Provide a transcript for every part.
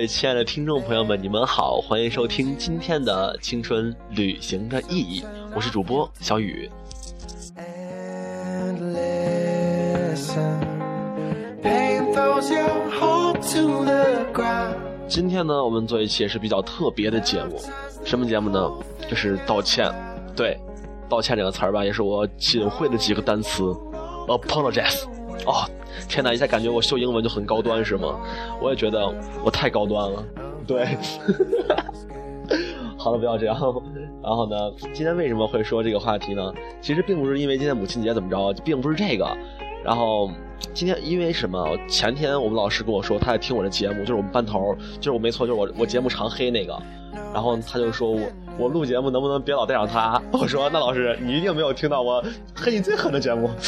位亲爱的听众朋友们，你们好，欢迎收听今天的《青春旅行的意义》，我是主播小雨。今天呢，我们做一期也是比较特别的节目，什么节目呢？就是道歉。对，道歉这个词儿吧，也是我仅会的几个单词，apologize。哦，天哪，一下感觉我秀英文就很高端是吗？我也觉得我太高端了。对，好了，不要这样。然后呢，今天为什么会说这个话题呢？其实并不是因为今天母亲节怎么着，并不是这个。然后今天因为什么？前天我们老师跟我说他在听我的节目，就是我们班头，就是我没错，就是我我节目常黑那个。然后他就说我我录节目能不能别老带上他？我说那老师你一定没有听到我黑你最狠的节目。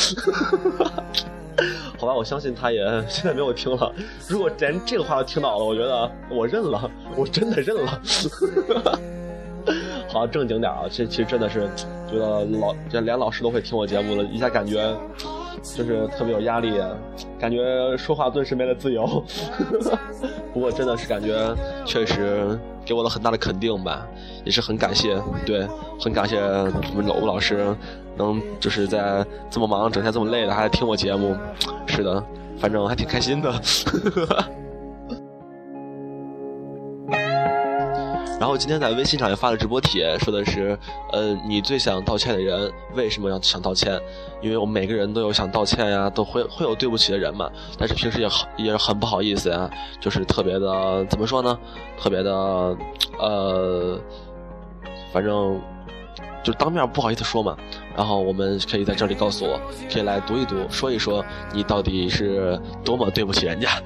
好吧，我相信他也 现在没有听了。如果连这个话都听到了，我觉得我认了，我真的认了。好，正经点啊，这其实真的是觉得老这连老师都会听我节目了，一下感觉。就是特别有压力，感觉说话顿时没了自由。不过真的是感觉确实给我了很大的肯定吧，也是很感谢，对，很感谢我们老师能就是在这么忙、整天这么累的还听我节目。是的，反正还挺开心的。然后今天在微信上也发了直播帖，说的是，呃，你最想道歉的人为什么要想道歉？因为我们每个人都有想道歉呀，都会会有对不起的人嘛。但是平时也很也很不好意思呀，就是特别的怎么说呢？特别的，呃，反正就当面不好意思说嘛。然后我们可以在这里告诉我，可以来读一读，说一说你到底是多么对不起人家。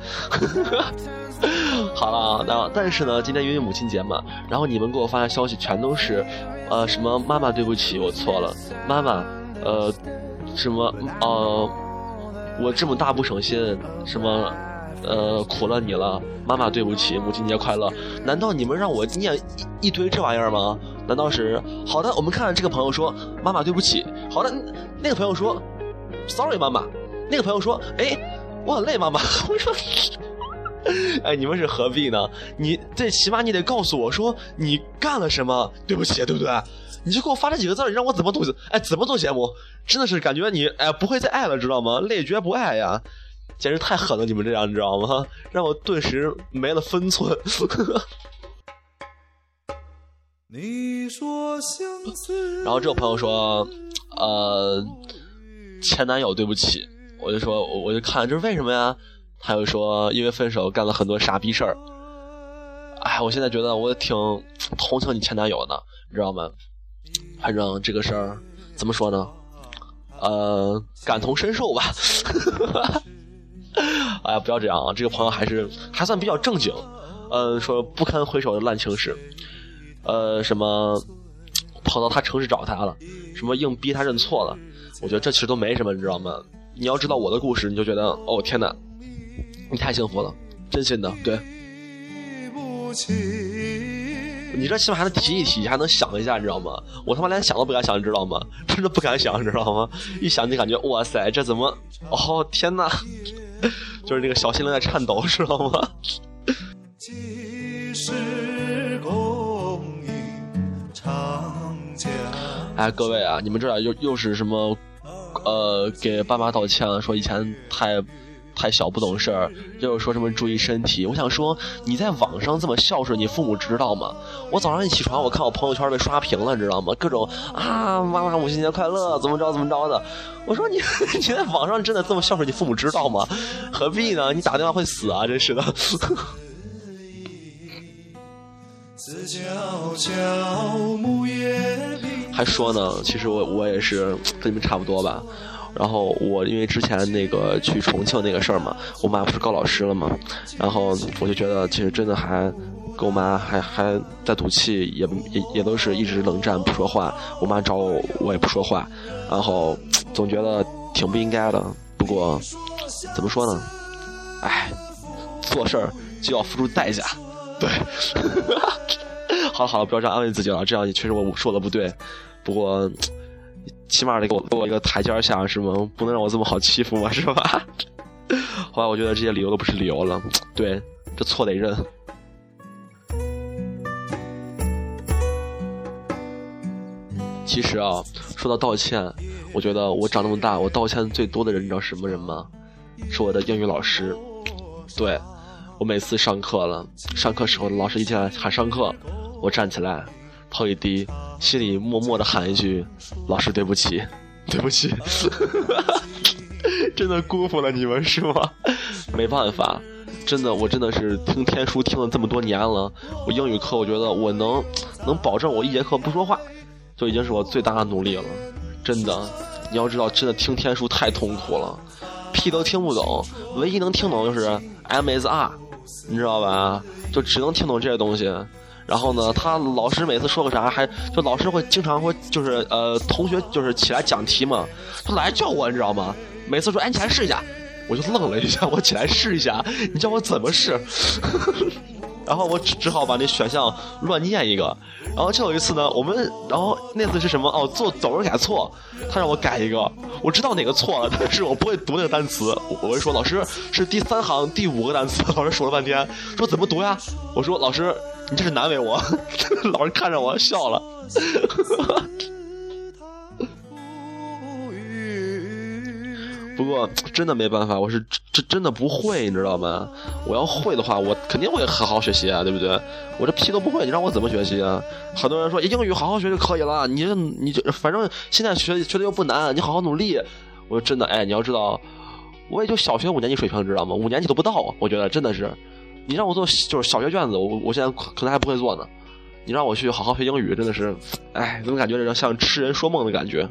好了，那但是呢，今天因为母亲节嘛，然后你们给我发的消息全都是，呃，什么妈妈对不起，我错了，妈妈，呃，什么呃，我这么大不省心，什么，呃，苦了你了，妈妈对不起，母亲节快乐。难道你们让我念一一堆这玩意儿吗？难道是好的？我们看这个朋友说妈妈对不起，好的，那个朋友说，sorry 妈妈，那个朋友说，哎，我很累妈妈，我说。哎，你们是何必呢？你最起码你得告诉我说你干了什么，对不起，对不对？你就给我发这几个字，你让我怎么做？哎，怎么做节目？真的是感觉你哎不会再爱了，知道吗？累绝不爱呀，简直太狠了！你们这样，你知道吗？让我顿时没了分寸。你说相思。然后这个朋友说，呃，前男友对不起，我就说，我就看这是为什么呀？他又说，因为分手干了很多傻逼事儿。哎，我现在觉得我挺同情你前男友的，你知道吗？反正这个事儿怎么说呢？呃，感同身受吧。哎呀，不要这样啊！这个朋友还是还算比较正经。呃，说不堪回首的烂情史。呃，什么跑到他城市找他了，什么硬逼他认错了。我觉得这其实都没什么，你知道吗？你要知道我的故事，你就觉得哦天哪！你太幸福了，真心的，对。你这起码还能提一提，还能想一下，你知道吗？我他妈连想都不敢想，你知道吗？真的不敢想，你知道吗？一想就感觉哇塞，这怎么？哦天哪！就是那个小心灵在颤抖，知道吗？其 实哎，各位啊，你们这俩又又是什么？呃，给爸妈道歉了，说以前太。太小不懂事儿，又说什么注意身体。我想说，你在网上这么孝顺，你父母知道吗？我早上一起床，我看我朋友圈被刷屏了，你知道吗？各种啊，妈妈母亲节快乐，怎么着怎么着的。我说你 你在网上真的这么孝顺，你父母知道吗？何必呢？你打电话会死啊！真是的。还说呢，其实我我也是跟你们差不多吧。然后我因为之前那个去重庆那个事儿嘛，我妈不是告老师了嘛，然后我就觉得其实真的还跟我妈还还在赌气，也也也都是一直冷战不说话。我妈找我我也不说话，然后总觉得挺不应该的。不过怎么说呢？哎，做事儿就要付出代价。对，好好，不要这样安慰自己了，这样也确实我说的不对。不过。起码得给我给我一个台阶下是吗？不能让我这么好欺负嘛，是吧？后来我觉得这些理由都不是理由了，对，这错得认。其实啊，说到道歉，我觉得我长那么大，我道歉最多的人，你知道什么人吗？是我的英语老师。对，我每次上课了，上课时候老师一进来喊上课，我站起来，头一低，心里默默的喊一句：“老师对不起，对不起。”真的辜负了你们是吗？没办法，真的，我真的是听天书听了这么多年了，我英语课我觉得我能能保证我一节课不说话。就已经是我最大的努力了，真的。你要知道，真的听天书太痛苦了，屁都听不懂，唯一能听懂就是 MSR，你知道吧？就只能听懂这些东西。然后呢，他老师每次说个啥，还就老师会经常会就是呃，同学就是起来讲题嘛，他来叫我，你知道吗？每次说哎，你起来试一下，我就愣了一下，我起来试一下，你叫我怎么试？然后我只只好把那选项乱念一个，然后就有一次呢，我们然后那次是什么？哦，做走人改错，他让我改一个，我知道哪个错了，但是我不会读那个单词，我会说老师是第三行第五个单词，老师说了半天，说怎么读呀？我说老师你这是难为我，老师看着我笑了。不过真的没办法，我是真真的不会，你知道吗？我要会的话，我肯定会好好学习啊，对不对？我这屁都不会，你让我怎么学习啊？很多人说英语好好学就可以了，你你就反正现在学学的又不难，你好好努力。我说真的，哎，你要知道，我也就小学五年级水平，知道吗？五年级都不到，我觉得真的是。你让我做就是小学卷子，我我现在可能还不会做呢。你让我去好好学英语，真的是，哎，怎么感觉这像痴人说梦的感觉？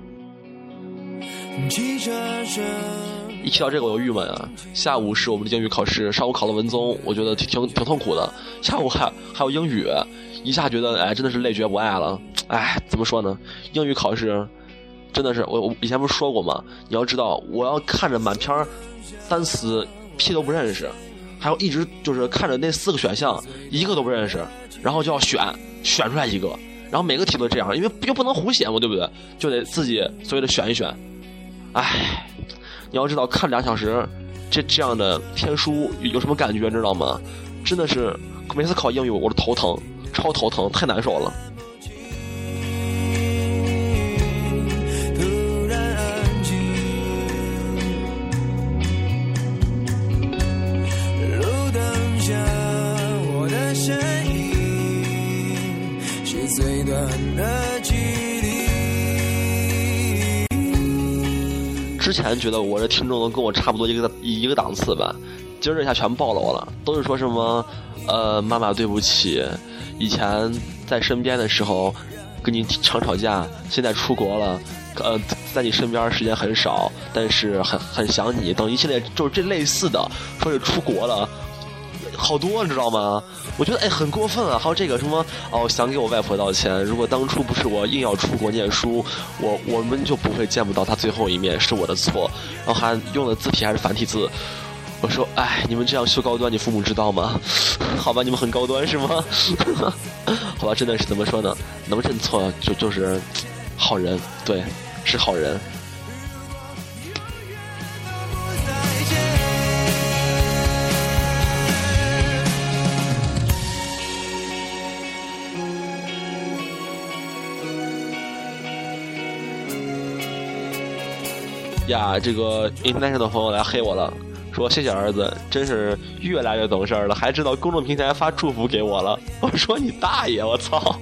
一提到这个我就郁闷啊！下午是我们的英语考试，上午考了文综，我觉得挺挺挺痛苦的。下午还还有英语，一下觉得哎真的是累觉不爱了。哎，怎么说呢？英语考试真的是我我以前不是说过吗？你要知道，我要看着满篇单词屁都不认识，还要一直就是看着那四个选项一个都不认识，然后就要选选出来一个，然后每个题都这样，因为又不能胡写嘛，对不对？就得自己所谓的选一选。唉，你要知道看俩小时，这这样的天书有什么感觉？知道吗？真的是每次考英语我都头疼，超头疼，太难受了。的距离。之前觉得我这听众都跟我差不多一个一个档次吧，今儿这下全暴露了，都是说什么，呃，妈妈对不起，以前在身边的时候跟你常吵架，现在出国了，呃，在你身边时间很少，但是很很想你，等一系列就是这类似的，说是出国了。好多你知道吗？我觉得哎很过分啊！还有这个什么哦，想给我外婆道歉。如果当初不是我硬要出国念书，我我们就不会见不到她最后一面，是我的错。然后还用的字体还是繁体字。我说哎，你们这样修高端，你父母知道吗？好吧，你们很高端是吗？好吧，真的是怎么说呢？能认错就就是好人，对，是好人。呀，这个 international 的朋友来黑我了，说谢谢儿子，真是越来越懂事了，还知道公众平台发祝福给我了。我说你大爷，我操！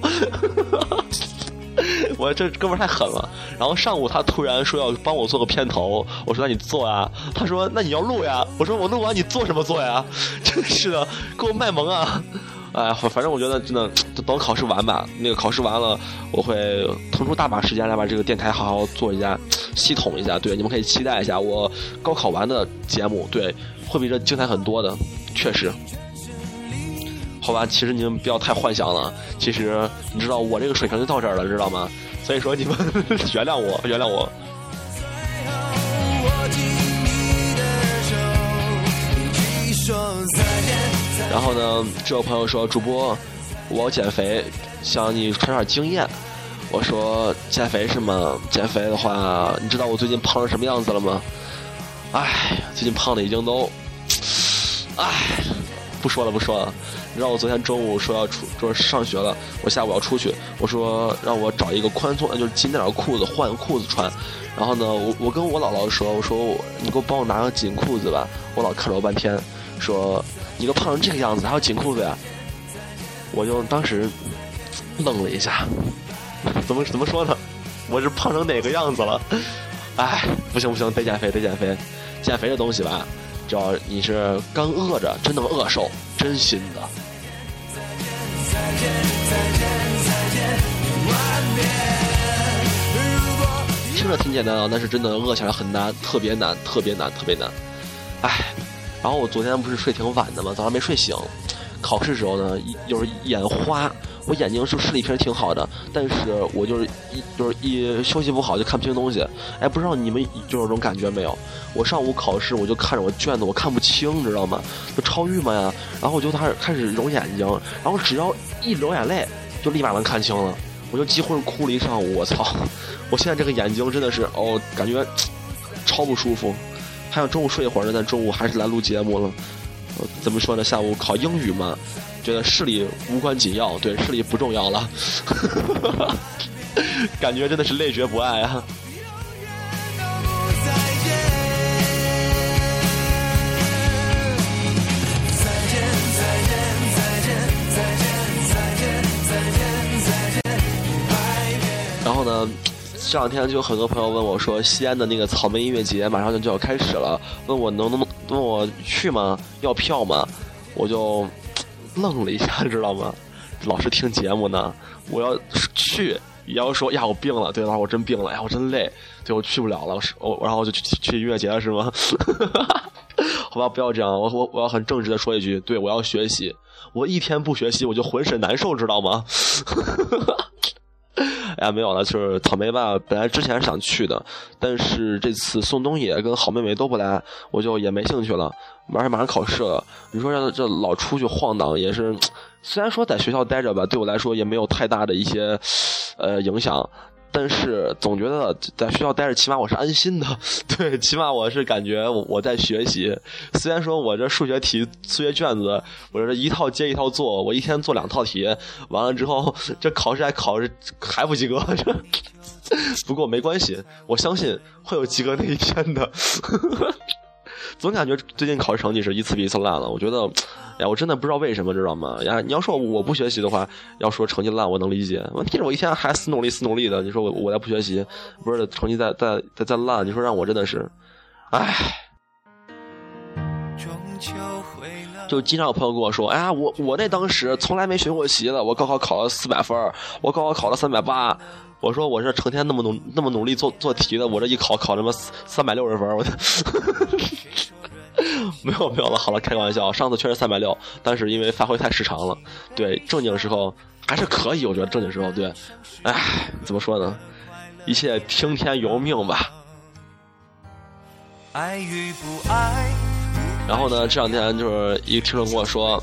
我这哥们太狠了。然后上午他突然说要帮我做个片头，我说那你做啊。他说那你要录呀。我说我录完你做什么做呀？真是的，给我卖萌啊！哎，反正我觉得真的，等考试完吧。那个考试完了，我会腾出大把时间来把这个电台好好做一下，系统一下。对，你们可以期待一下我高考完的节目，对，会比这精彩很多的，确实。好吧，其实你们不要太幻想了。其实你知道我这个水平就到这儿了，知道吗？所以说你们 原谅我，原谅我。然后呢，这位朋友说：“主播，我要减肥，想你传点经验。”我说：“减肥是吗？减肥的话，你知道我最近胖成什么样子了吗？”哎，最近胖的已经都，唉，不说了不说了。你知道我昨天中午说要出，就是上学了，我下午要出去，我说让我找一个宽松，就是紧点的裤子换裤子穿。然后呢，我我跟我姥姥说，我说你给我帮我拿个紧裤子吧。我姥看了我半天，说你都胖成这个样子，还要紧裤子呀？我就当时愣了一下，怎么怎么说呢？我是胖成哪个样子了？哎，不行不行，得减肥得减肥，减肥这东西吧，只要你是干饿着，真能饿瘦，真心的。听着挺简单啊，但是真的饿起来很难，特别难，特别难，特别难。哎，然后我昨天不是睡挺晚的吗？早上没睡醒。考试时候呢，就是眼花，我眼睛是视力平时挺好的，但是我就是一就是一休息不好就看不清东西。哎，不知道你们就有这种感觉没有？我上午考试我就看着我卷子，我看不清，知道吗？就超郁闷呀。然后我就开始开始揉眼睛，然后只要一流眼泪，就立马能看清了。我就几乎是哭了一上午。我操！我现在这个眼睛真的是哦，感觉超不舒服。还想中午睡一会儿呢，但中午还是来录节目了。怎么说呢？下午考英语嘛，觉得视力无关紧要，对视力不重要了，感觉真的是累觉不爱啊。然后呢，这两天就有很多朋友问我说，西安的那个草莓音乐节马上就就要开始了，问我能不能。问我去吗？要票吗？我就 愣了一下，知道吗？老是听节目呢。我要去，也要说呀，我病了。对，我真病了。哎呀，我真累。对，我去不了了。我然后我就去去音乐节了，是吗？好吧，不要这样。我我我要很正直的说一句，对我要学习。我一天不学习，我就浑身难受，知道吗？哎呀，没有了，就是草莓吧。本来之前是想去的，但是这次宋冬野跟好妹妹都不来，我就也没兴趣了。马上马上考试了，你说让这老出去晃荡也是，虽然说在学校待着吧，对我来说也没有太大的一些呃影响。但是总觉得在学校待着，起码我是安心的。对，起码我是感觉我在学习。虽然说我这数学题、数学卷子，我这一套接一套做，我一天做两套题，完了之后这考试还考还不及格。这 不过没关系，我相信会有及格那一天的。总感觉最近考试成绩是一次比一次烂了。我觉得。呀，我真的不知道为什么，知道吗？呀，你要说我不学习的话，要说成绩烂，我能理解。问题是我一天还死努力、死努力的，你说我我再不学习，不是成绩再再再再烂，你说让我真的是，唉。就经常有朋友跟我说，哎呀，我我那当时从来没学过习的，我高考考了四百分，我高考考了三百八。我说我这成天那么努那么努力做做题的，我这一考考他妈三百六十分，我。没有没有了，好了，开个玩笑。上次确实三百六，但是因为发挥太失常了。对，正经时候还是可以，我觉得正经时候对。唉，怎么说呢？一切听天由命吧。爱与不爱。然后呢，这两天就是一个听众跟我说。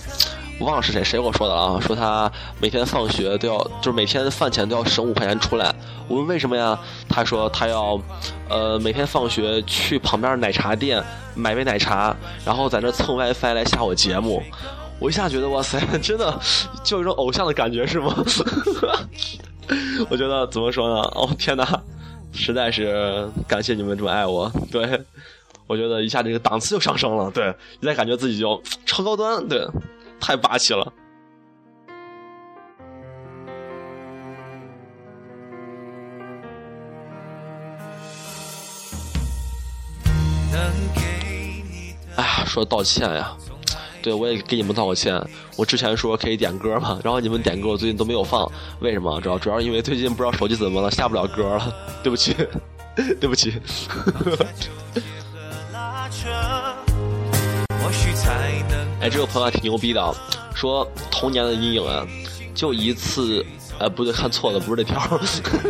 忘了是谁，谁跟我说的啊？说他每天放学都要，就是每天饭钱都要省五块钱出来。我问为什么呀？他说他要，呃，每天放学去旁边奶茶店买杯奶茶，然后在那蹭 WiFi 来下我节目。我一下觉得哇塞，真的就有一种偶像的感觉是吗？我觉得怎么说呢？哦天哪，实在是感谢你们这么爱我。对，我觉得一下这个档次就上升了。对，一下感觉自己就超高端。对。太霸气了！哎呀，说道歉呀，对我也给你们道个歉。我之前说可以点歌嘛，然后你们点歌我最近都没有放，为什么？主要主要是因为最近不知道手机怎么了，下不了歌了，对不起，对不起。哎，这个朋友还挺牛逼的，说童年的阴影啊，就一次，呃，不对，看错了，不是这条，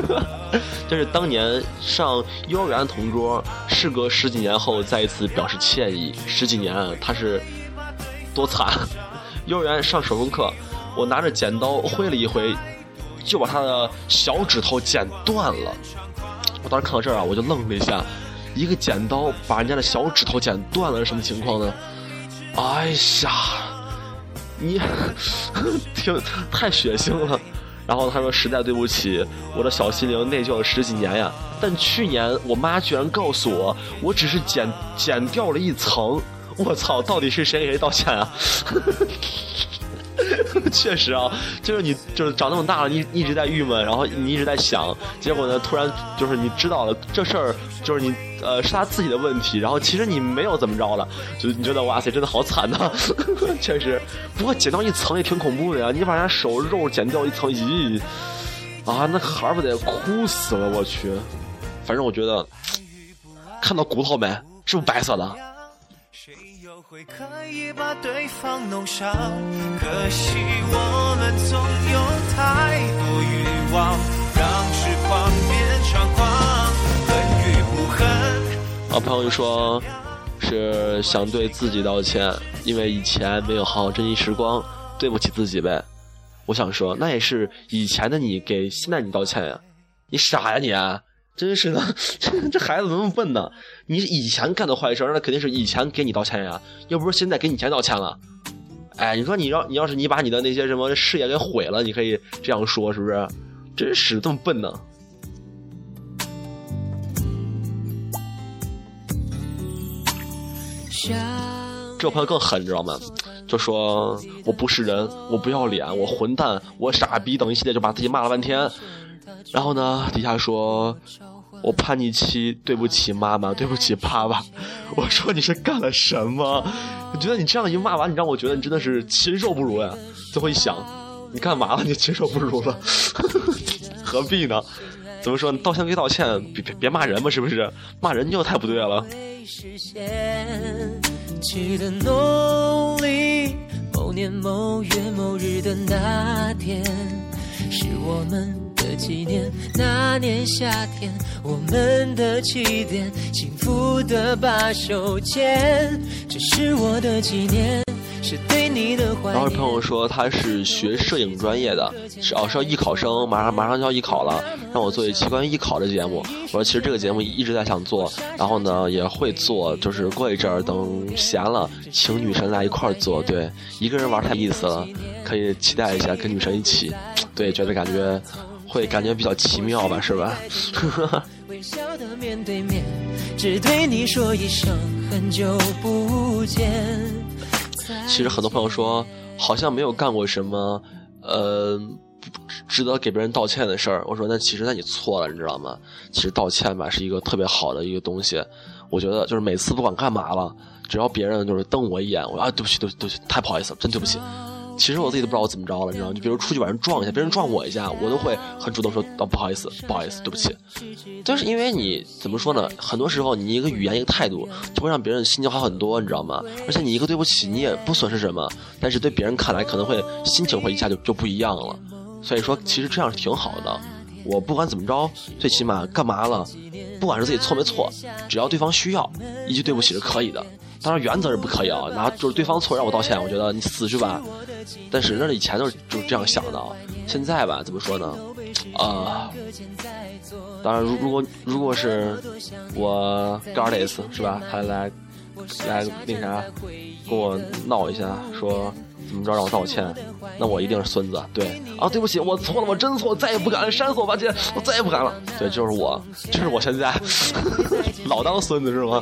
就是当年上幼儿园的同桌，事隔十几年后再一次表示歉意。十几年，他是多惨！幼儿园上手工课，我拿着剪刀挥了一挥，就把他的小指头剪断了。我当时看到这儿啊，我就愣了一下。一个剪刀把人家的小指头剪断了，是什么情况呢？哎呀，你 挺太血腥了。然后他说：“实在对不起，我的小心灵内疚了十几年呀。但去年我妈居然告诉我，我只是剪剪掉了一层。我操，到底是谁给谁道歉啊？” 确实啊，就是你就是长那么大了，你一直在郁闷，然后你一直在想，结果呢，突然就是你知道了这事儿，就是你呃是他自己的问题，然后其实你没有怎么着了，就你觉得哇塞，真的好惨呐，确实。不过剪掉一层也挺恐怖的呀，你把人家手肉剪掉一层，咦，啊，那孩儿不得哭死了，我去。反正我觉得看到骨头没，是不是白色的？谁又会可以把对方弄伤，可惜我们总有太多欲望，让痴狂变猖狂，恨与不恨。啊，朋友说，是想对自己道歉，因为以前没有好好珍惜时光，对不起自己呗。我想说，那也是以前的你给现在你道歉呀，你傻呀你！真是的，这 这孩子怎么那么笨呢？你以前干的坏事，那肯定是以前给你道歉呀，又不是现在给你钱道歉了。哎，你说你要你要是你把你的那些什么事业给毁了，你可以这样说，是不是？真是这么笨呢？这朋友更狠，你知道吗？就说我不是人，我不要脸，我混蛋，我傻逼等一系列，就把自己骂了半天。然后呢？底下说，我叛逆期，对不起妈妈，对不起爸爸。我说你是干了什么？我觉得你这样一骂完，你让我觉得你真的是禽兽不如呀。最后一想，你干嘛了？你禽兽不如了？何必呢？怎么说？道歉归道歉，别别别骂人嘛，是不是？骂人就太不对了。某年某月某日的那天，是我们。的纪念，那年夏天，我们的起点，幸福的把手牵，这是我的纪念，是对你的怀。然后朋友说他是学摄影专业的，是哦是要艺考生，马上马上就要艺考了，让我做一期关于艺考的节目。我说其实这个节目一直在想做，然后呢也会做，就是过一阵儿等闲了，请女神来一块儿做。对，一个人玩太意思了，可以期待一下跟女神一起，对，觉得感觉。会感觉比较奇妙吧，是吧？其实很多朋友说，好像没有干过什么，呃，值得给别人道歉的事儿。我说，那其实那你错了，你知道吗？其实道歉吧，是一个特别好的一个东西。我觉得就是每次不管干嘛了，只要别人就是瞪我一眼，我啊，对不起，对不起对不起，太不好意思了，真对不起。其实我自己都不知道我怎么着了，你知道吗？就比如出去把人撞一下，别人撞我一下，我都会很主动说：“哦，不好意思，不好意思，对不起。”就是因为你怎么说呢？很多时候你一个语言一个态度，就会让别人心情好很多，你知道吗？而且你一个对不起，你也不损失什么，但是对别人看来可能会心情会一下就就不一样了。所以说，其实这样是挺好的。我不管怎么着，最起码干嘛了，不管是自己错没错，只要对方需要，一句对不起是可以的。当然原则是不可以啊，拿就是对方错让我道歉，我觉得你死去吧。但是那是以前都是就是这样想的，现在吧，怎么说呢？啊，当然，如如果如果是我 Gardis 是吧，他来来那啥跟我闹一下，说。怎么着让我道歉？那我一定是孙子。对啊，对不起，我错了，我真错，再也不敢了，删死我吧，姐，我再也不敢了。对，就是我，就是我现在老当孙子是吗？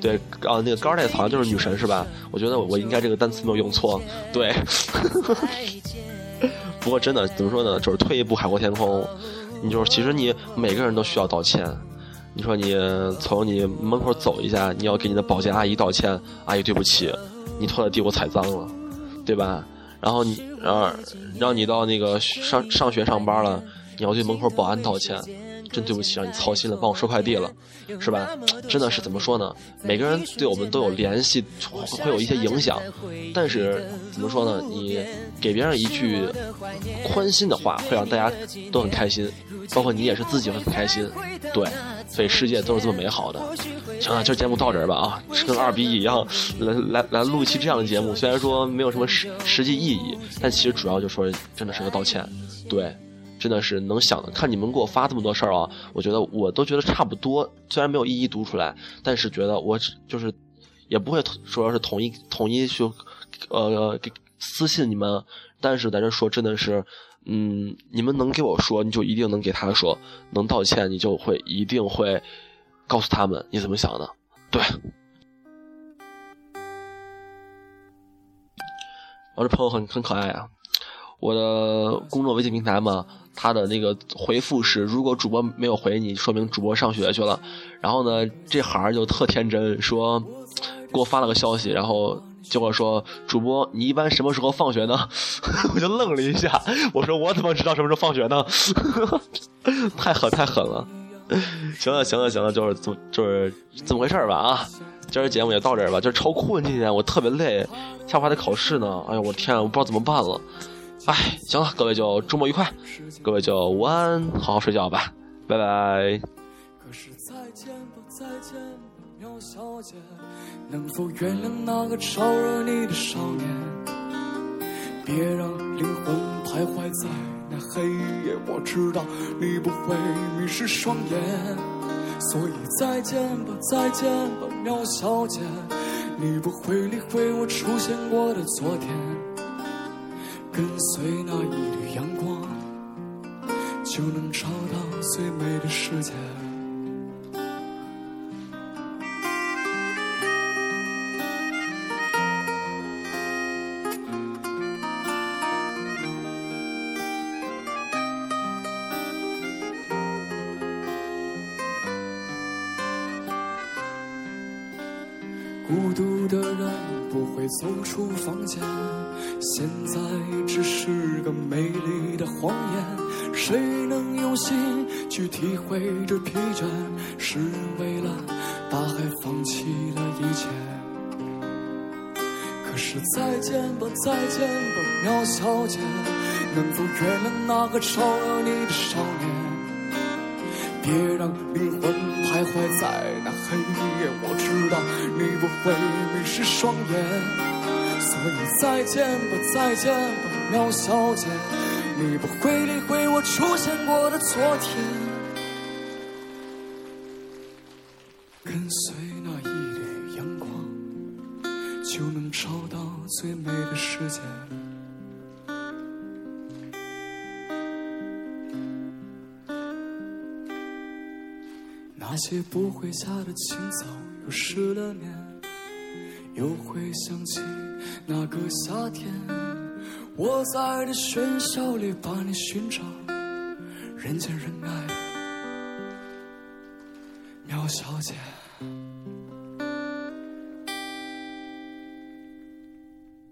对啊，那个高二好像就是女神是吧？我觉得我应该这个单词没有用错。对，不过真的怎么说呢？就是退一步海阔天空。你就是其实你每个人都需要道歉。你说你从你门口走一下，你要给你的保洁阿姨道歉，阿姨对不起，你拖的地我踩脏了。对吧？然后你，然后让你到那个上上学上班了，你要对门口保安道歉，真对不起，让你操心了，帮我收快递了，是吧？真的是怎么说呢？每个人对我们都有联系，会有一些影响，但是怎么说呢？你给别人一句宽心的话，会让大家都很开心，包括你也是自己会很开心，对。所以世界都是这么美好的。行了，今儿节目到这儿吧啊，跟二逼一样，来来来录一期这样的节目。虽然说没有什么实实际意义，但其实主要就说真的是个道歉。对，真的是能想的。看你们给我发这么多事儿啊，我觉得我都觉得差不多，虽然没有一一读出来，但是觉得我就是也不会说是统一统一去呃给私信你们，但是在这说真的是，嗯，你们能给我说，你就一定能给他说，能道歉，你就会一定会告诉他们你怎么想的，对。我这朋友很很可爱啊，我的公众微信平台嘛，他的那个回复是如果主播没有回你，说明主播上学去了。然后呢，这孩儿就特天真，说给我发了个消息，然后结果说主播你一般什么时候放学呢？我就愣了一下，我说我怎么知道什么时候放学呢？太狠太狠了！行了行了行了，就是这么就是这么回事吧啊。今儿节目也到这儿吧，就是超困，今天我特别累，下午还得考试呢。哎呀，我天，我不知道怎么办了。哎，行了，各位就周末愉快，各位就午安，好好睡觉吧，拜拜。可是再见吧，再见吧，喵小姐，能否原谅那个招惹你的少年？别让灵魂徘徊在那黑夜，我知道你不会迷失双眼。所以再见吧，再见吧，喵小姐，你不会理会我出现过的昨天。跟随那一缕阳光，就能找到最美的世界。孤独的人不会走出房间，现在只是个美丽的谎言。谁能用心去体会这疲倦？是为了大海放弃了一切。可是再见吧，再见吧，苗小姐，能否原谅那个招惹你的少年？别让灵魂徘徊在那黑夜，我知道你不会迷失双眼，所以再见吧，再见吧，苗小姐，你不会理会我出现过的昨天，跟随那一缕阳光，就能找到最美的世界。那些不回家的清早，又失了眠，又会想起那个夏天，我在这喧嚣里把你寻找，人见人爱苗小姐。